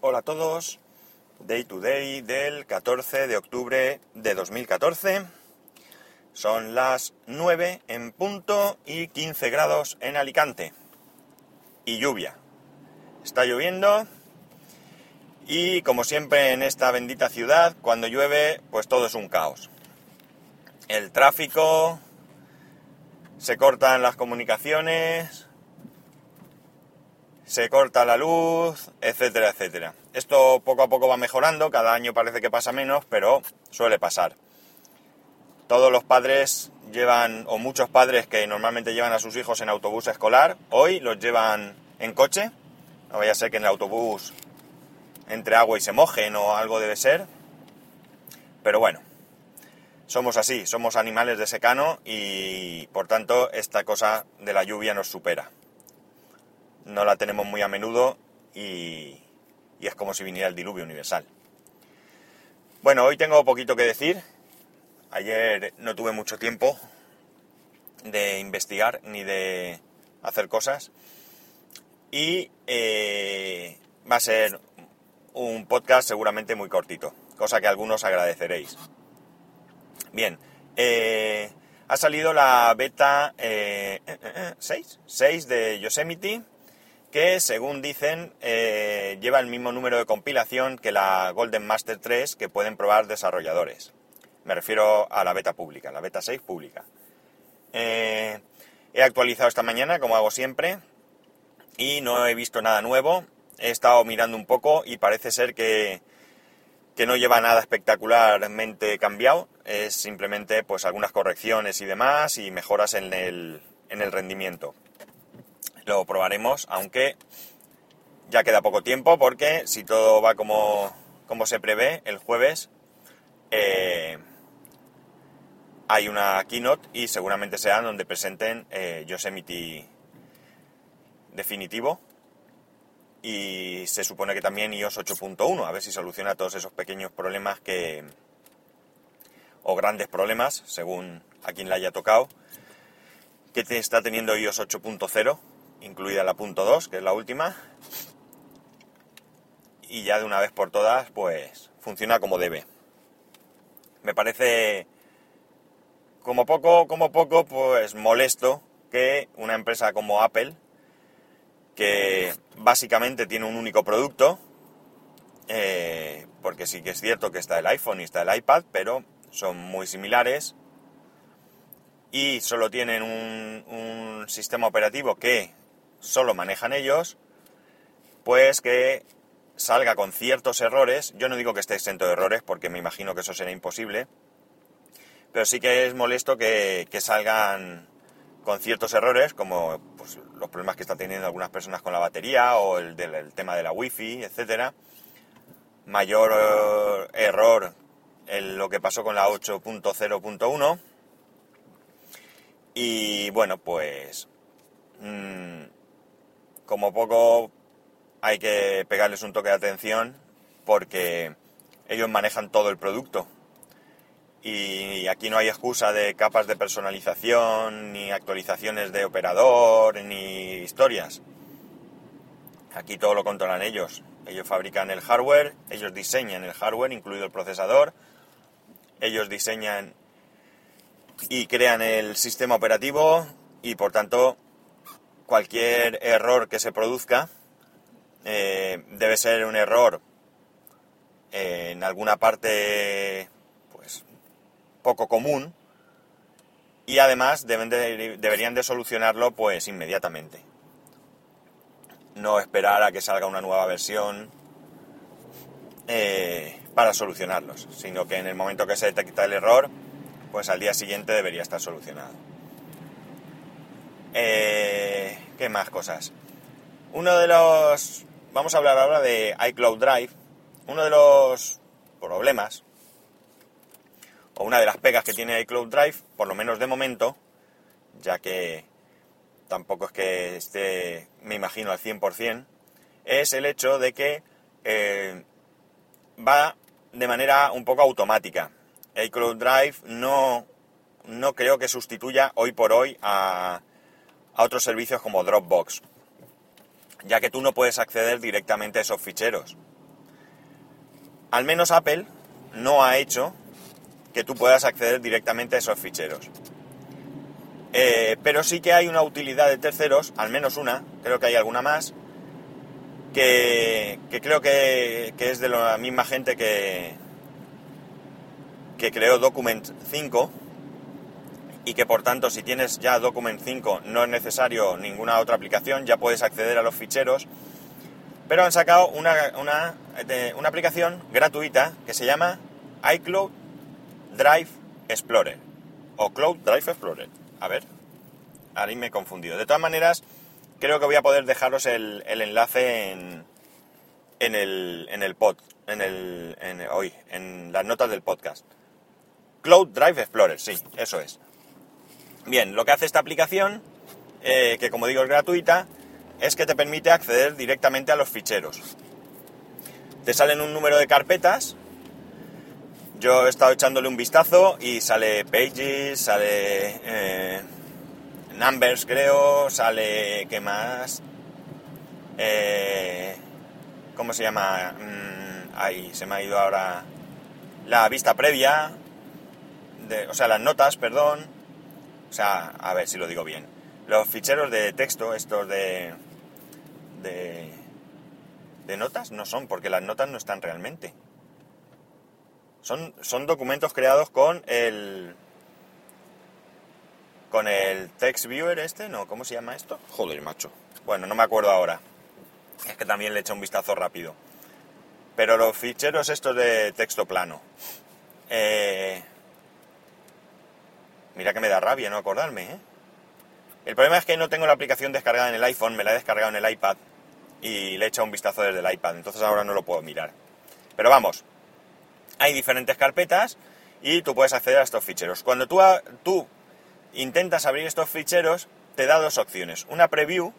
Hola a todos, Day to Day del 14 de octubre de 2014. Son las 9 en punto y 15 grados en Alicante. Y lluvia. Está lloviendo y como siempre en esta bendita ciudad, cuando llueve, pues todo es un caos. El tráfico, se cortan las comunicaciones, se corta la luz, etcétera, etcétera. Esto poco a poco va mejorando, cada año parece que pasa menos, pero suele pasar. Todos los padres llevan, o muchos padres que normalmente llevan a sus hijos en autobús escolar, hoy los llevan en coche. No vaya a ser que en el autobús entre agua y se mojen o algo debe ser. Pero bueno, somos así, somos animales de secano y por tanto esta cosa de la lluvia nos supera no la tenemos muy a menudo y, es como si viniera el diluvio universal. Bueno, hoy tengo poquito que decir. Ayer no tuve mucho tiempo de investigar ni de hacer cosas. Y eh, va a ser un podcast seguramente muy cortito, cosa que algunos agradeceréis. Bien, eh, ha salido la beta 6, eh, 6 de Yosemite que según dicen eh, lleva el mismo número de compilación que la Golden Master 3 que pueden probar desarrolladores. Me refiero a la beta pública, la beta 6 pública. Eh, he actualizado esta mañana, como hago siempre, y no he visto nada nuevo. He estado mirando un poco y parece ser que, que no lleva nada espectacularmente cambiado. Es simplemente pues algunas correcciones y demás y mejoras en el, en el rendimiento lo probaremos, aunque ya queda poco tiempo porque si todo va como, como se prevé, el jueves eh, hay una keynote y seguramente sea donde presenten eh, Yosemite definitivo. Y se supone que también iOS 8.1, a ver si soluciona todos esos pequeños problemas que o grandes problemas, según a quien le haya tocado, que está teniendo iOS 8.0 incluida la punto 2, que es la última. Y ya de una vez por todas, pues funciona como debe. Me parece como poco, como poco, pues molesto que una empresa como Apple, que básicamente tiene un único producto, eh, porque sí que es cierto que está el iPhone y está el iPad, pero son muy similares y solo tienen un sistema operativo que solo manejan ellos, pues que salga con ciertos errores. Yo no digo que esté exento de errores, porque me imagino que eso será imposible, pero sí que es molesto que, salgan con ciertos errores, como pues, los problemas que están teniendo algunas personas con la batería o el del tema de la wifi, etcétera. Mayor eh, error en lo que pasó con la 8.0.1. Y bueno, pues mm, como poco hay que pegarles un toque de atención porque ellos manejan todo el producto. Y aquí no hay excusa de capas de personalización, ni actualizaciones de operador, ni historias. Aquí todo lo controlan ellos. Ellos fabrican el hardware, ellos diseñan el hardware, incluido el procesador. Ellos diseñan y crean el sistema operativo y por tanto cualquier error que se produzca eh, debe ser un error en alguna parte pues poco común y además deben deberían de solucionarlo pues inmediatamente. No esperar a que salga una nueva versión eh, para solucionarlos sino que en el momento que se detecta el error pues al día siguiente debería estar solucionado eh, ¿Qué más cosas? Uno de los... Vamos a hablar ahora de iCloud Drive. Uno de los problemas, o una de las pegas que tiene iCloud Drive, por lo menos de momento, ya que tampoco es que esté, me imagino, al 100%, es el hecho de que eh, va de manera un poco automática. iCloud Drive no, no creo que sustituya hoy por hoy a, a otros servicios como Dropbox, ya que tú no puedes acceder directamente a esos ficheros. al menos Apple no ha hecho que tú puedas acceder directamente a esos ficheros. Eh, pero sí que hay una utilidad de terceros, al menos una, creo que hay alguna más, que, creo que, es de la misma gente que, que creó Document 5 y que por tanto si tienes ya Document 5 no es necesario ninguna otra aplicación, ya puedes acceder a los ficheros. Pero han sacado una, una, una aplicación gratuita que se llama iCloud Drive Explorer o Cloud Drive Explorer. A ver, ahí me he confundido. De todas maneras, creo que voy a poder dejaros el, enlace en, en, el, en el pod, en, el, hoy, en las notas del podcast. Cloud Drive Explorer, sí, eso es. Bien, lo que hace esta aplicación, eh, que como digo es gratuita, es que te permite acceder directamente a los ficheros. Te salen un número de carpetas. Yo he estado echándole un vistazo y sale Pages, sale eh, Numbers creo, sale... ¿qué más? Eh, ¿Cómo se llama? Mm, ahí se me ha ido ahora la vista previa, o sea, las notas, perdón, o sea, a ver si lo digo bien, los ficheros de texto, estos de, de, de notas, no son, porque las notas no están realmente. Son, son documentos creados con el, con el text viewer este, ¿no? ¿Cómo se llama esto? Joder, macho. Bueno, no me acuerdo ahora. Es que también le he hecho un vistazo rápido. Pero los ficheros estos de texto plano. Eh, Mira que me da rabia no acordarme, ¿eh? El problema es que no tengo la aplicación descargada en el iPhone, me la he descargado en el iPad y le he echado un vistazo desde el iPad, entonces ahora no lo puedo mirar. Pero vamos, hay diferentes carpetas y tú puedes acceder a estos ficheros. Cuando tú, tú intentas abrir estos ficheros, te da dos opciones. Una preview,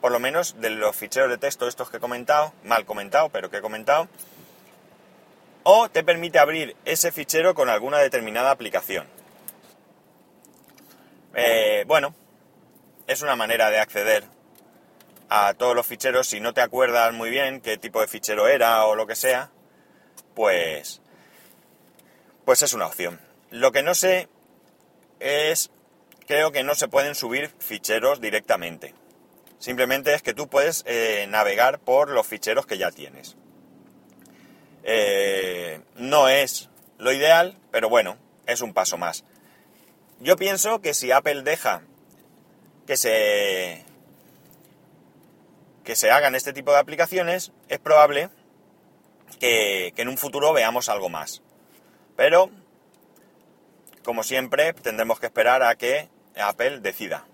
por lo menos de los ficheros de texto estos que he comentado, mal comentado, pero que he comentado, o te permite abrir ese fichero con alguna determinada aplicación. Eh, bueno, es una manera de acceder a todos los ficheros. Si no te acuerdas muy bien qué tipo de fichero era o lo que sea, pues, pues es una opción. Lo que no sé es, creo que no se pueden subir ficheros directamente. Simplemente es que tú puedes eh, navegar por los ficheros que ya tienes. Eh, no es lo ideal, pero bueno, es un paso más. Yo pienso que si Apple deja que se que se hagan este tipo de aplicaciones, es probable que, en un futuro veamos algo más. Pero, como siempre, tendremos que esperar a que Apple decida.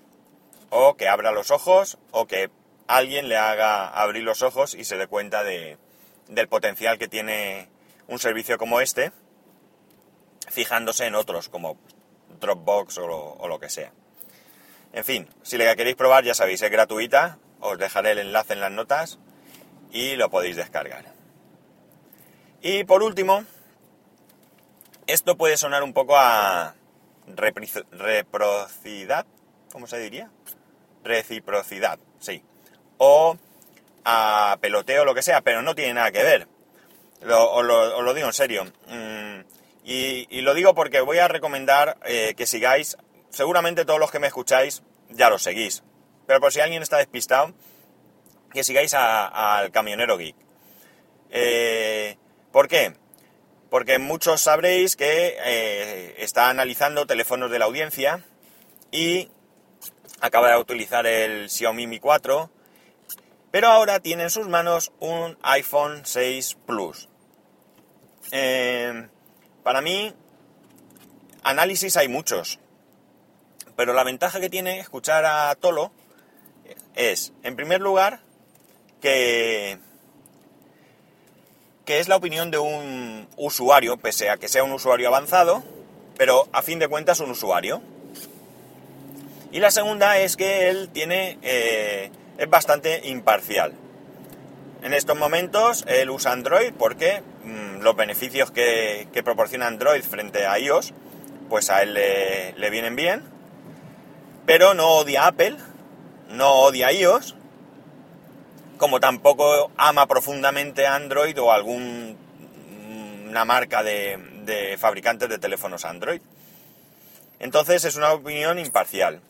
O que abra los ojos, o que alguien le haga abrir los ojos y se dé cuenta de, del potencial que tiene un servicio como este, fijándose en otros, como Dropbox o lo, que sea. En fin, si la queréis probar ya sabéis, es gratuita, os dejaré el enlace en las notas y lo podéis descargar. Y por último, esto puede sonar un poco a reciprocidad, ¿cómo se diría? Reciprocidad, sí. O a peloteo, lo que sea, pero no tiene nada que ver. os, lo, digo en serio. Mm, y, lo digo porque voy a recomendar eh, que sigáis, seguramente todos los que me escucháis ya lo seguís, pero por si alguien está despistado, que sigáis al camionero geek. Eh, ¿Por qué? Porque muchos sabréis que eh, está analizando teléfonos de la audiencia y acaba de utilizar el Xiaomi Mi 4, pero ahora tiene en sus manos un iPhone 6 Plus. Para mí, análisis hay muchos, pero la ventaja que tiene escuchar a Tolo es, en primer lugar, que, que es la opinión de un usuario, pese a que sea un usuario avanzado, pero a fin de cuentas un usuario. Y la segunda es que él tiene, eh, es bastante imparcial. En estos momentos él usa Android porque mm, los beneficios que, proporciona Android frente a iOS, pues a él le, vienen bien. Pero no odia Apple, no odia iOS, como tampoco ama profundamente Android o algún una marca de, de fabricantes de teléfonos Android. Entonces es una opinión imparcial.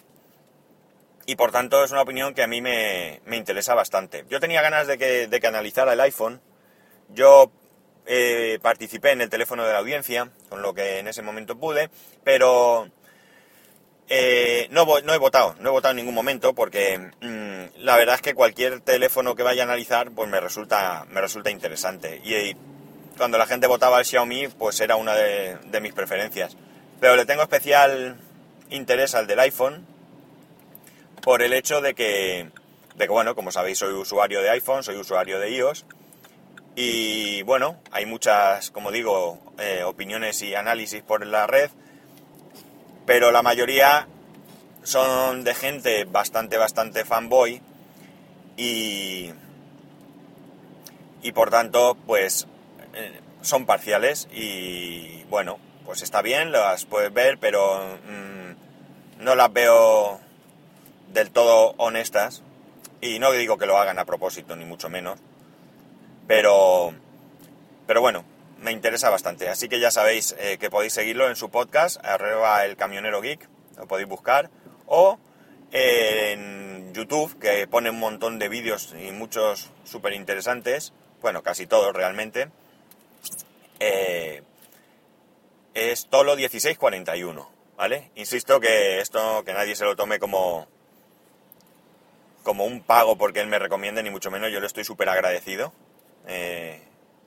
Y por tanto es una opinión que a mí me, me interesa bastante. Yo tenía ganas de que, de que analizara el iPhone. Yo eh, participé en el teléfono de la audiencia, con lo que en ese momento pude, pero eh, no, no, he votado, no he votado en ningún momento porque mm, la verdad es que cualquier teléfono que vaya a analizar pues me resulta, me resulta interesante. Y, cuando la gente votaba al Xiaomi pues era una de, de mis preferencias. Pero le tengo especial interés al del iPhone por el hecho de que, de que, bueno, como sabéis soy usuario de iPhone, soy usuario de iOS y bueno, hay muchas, como digo, eh, opiniones y análisis por la red, pero la mayoría son de gente bastante, bastante fanboy y, y por tanto, pues eh, son parciales y bueno, pues está bien, las puedes ver, pero mm, no las veo del todo honestas. Y no digo que lo hagan a propósito, ni mucho menos pero, pero bueno, me interesa bastante. Así que ya sabéis eh, que podéis seguirlo en su podcast, arriba el camionero geek, lo podéis buscar, o en YouTube, que pone un montón de vídeos y muchos súper interesantes, bueno, casi todos realmente. Eh, es Tolo 1641, ¿vale? Insisto que esto, que nadie se lo tome como, como un pago porque él me recomiende, ni mucho menos, yo le estoy súper agradecido eh,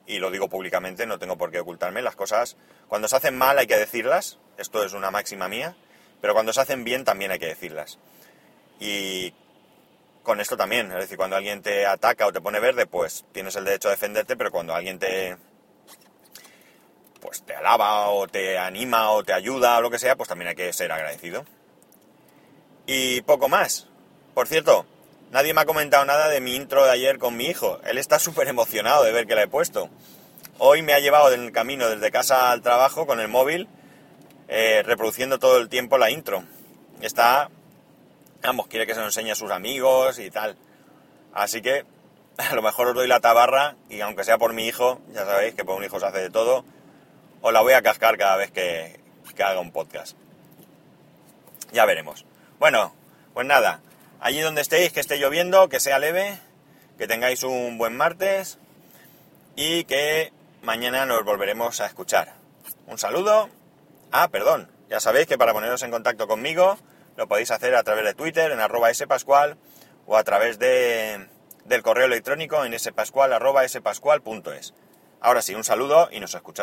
y lo digo públicamente, no tengo por qué ocultarme. Las cosas, cuando se hacen mal hay que decirlas, esto es una máxima mía, pero cuando se hacen bien también hay que decirlas. Y con esto también, es decir, cuando alguien te ataca o te pone verde, pues tienes el derecho a defenderte, pero cuando alguien te pues te alaba o te anima o te ayuda o lo que sea, pues también hay que ser agradecido. Y poco más. Por cierto, Nadie me ha comentado nada de mi intro de ayer con mi hijo. Él está súper emocionado de ver que la he puesto. Hoy me ha llevado en el camino desde casa al trabajo con el móvil, eh, reproduciendo todo el tiempo la intro. Está, vamos, quiere que se lo enseñe a sus amigos y tal. Así que a lo mejor os doy la tabarra y aunque sea por mi hijo, ya sabéis que por un hijo se hace de todo, os la voy a cascar cada vez que, que haga un podcast. Ya veremos. Bueno, pues nada, Allí donde estéis, que esté lloviendo, que sea leve, que tengáis un buen martes y que mañana nos volveremos a escuchar. Un saludo. Ah, perdón, ya sabéis que para poneros en contacto conmigo lo podéis hacer a través de Twitter en arroba spascual o a través de, del correo electrónico en spascual. Ahora sí, un saludo y nos escuchamos.